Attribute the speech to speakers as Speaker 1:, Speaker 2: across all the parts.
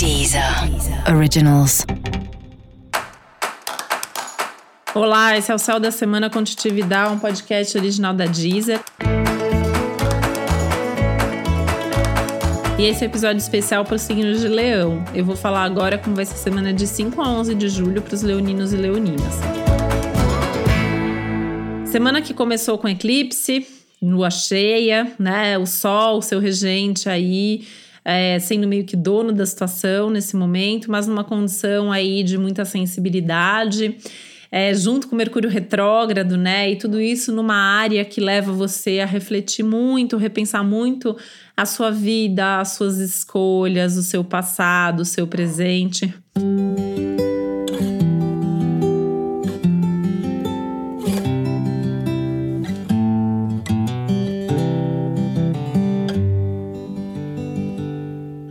Speaker 1: Deezer Originals.
Speaker 2: Olá, esse é o Céu da Semana Contitividade, um podcast original da Deezer. E esse é episódio especial para os signos de Leão. Eu vou falar agora como vai ser a semana de 5 a 11 de julho para os leoninos e leoninas. Semana que começou com eclipse, lua cheia, né? O sol, seu regente aí, é, sendo meio que dono da situação nesse momento, mas numa condição aí de muita sensibilidade. É, junto com Mercúrio retrógrado, né? E tudo isso numa área que leva você a refletir muito, repensar muito a sua vida, as suas escolhas, o seu passado, o seu presente.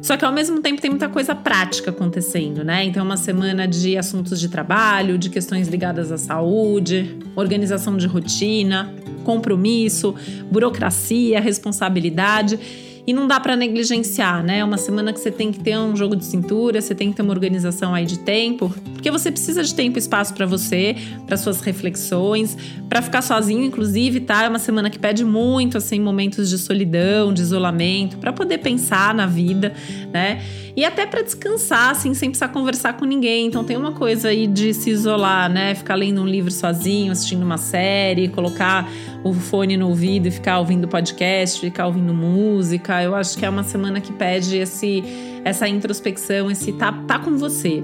Speaker 2: Só que ao mesmo tempo tem muita coisa prática acontecendo, né? Então, é uma semana de assuntos de trabalho, de questões ligadas à saúde, organização de rotina, compromisso, burocracia, responsabilidade. E não dá para negligenciar, né? É uma semana que você tem que ter um jogo de cintura, você tem que ter uma organização aí de tempo, porque você precisa de tempo e espaço para você, para suas reflexões, para ficar sozinho, inclusive, tá? É uma semana que pede muito assim momentos de solidão, de isolamento, para poder pensar na vida, né? E até para descansar, assim, sem precisar conversar com ninguém. Então tem uma coisa aí de se isolar, né? Ficar lendo um livro sozinho, assistindo uma série, colocar o fone no ouvido e ficar ouvindo podcast, ficar ouvindo música. Eu acho que é uma semana que pede esse, essa introspecção, esse tá, tá com você.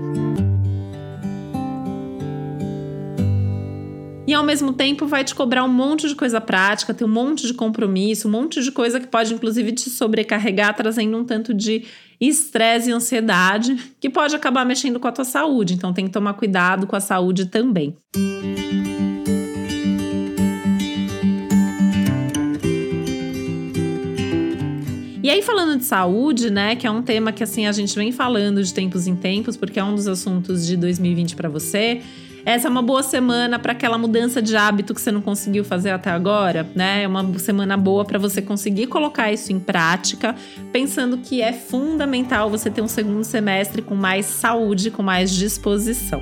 Speaker 2: E ao mesmo tempo vai te cobrar um monte de coisa prática, tem um monte de compromisso, um monte de coisa que pode inclusive te sobrecarregar, trazendo um tanto de estresse e ansiedade, que pode acabar mexendo com a tua saúde. Então tem que tomar cuidado com a saúde também. E aí, falando de saúde, né, que é um tema que assim a gente vem falando de tempos em tempos, porque é um dos assuntos de 2020 para você. Essa é uma boa semana para aquela mudança de hábito que você não conseguiu fazer até agora, né? É uma semana boa para você conseguir colocar isso em prática, pensando que é fundamental você ter um segundo semestre com mais saúde, com mais disposição.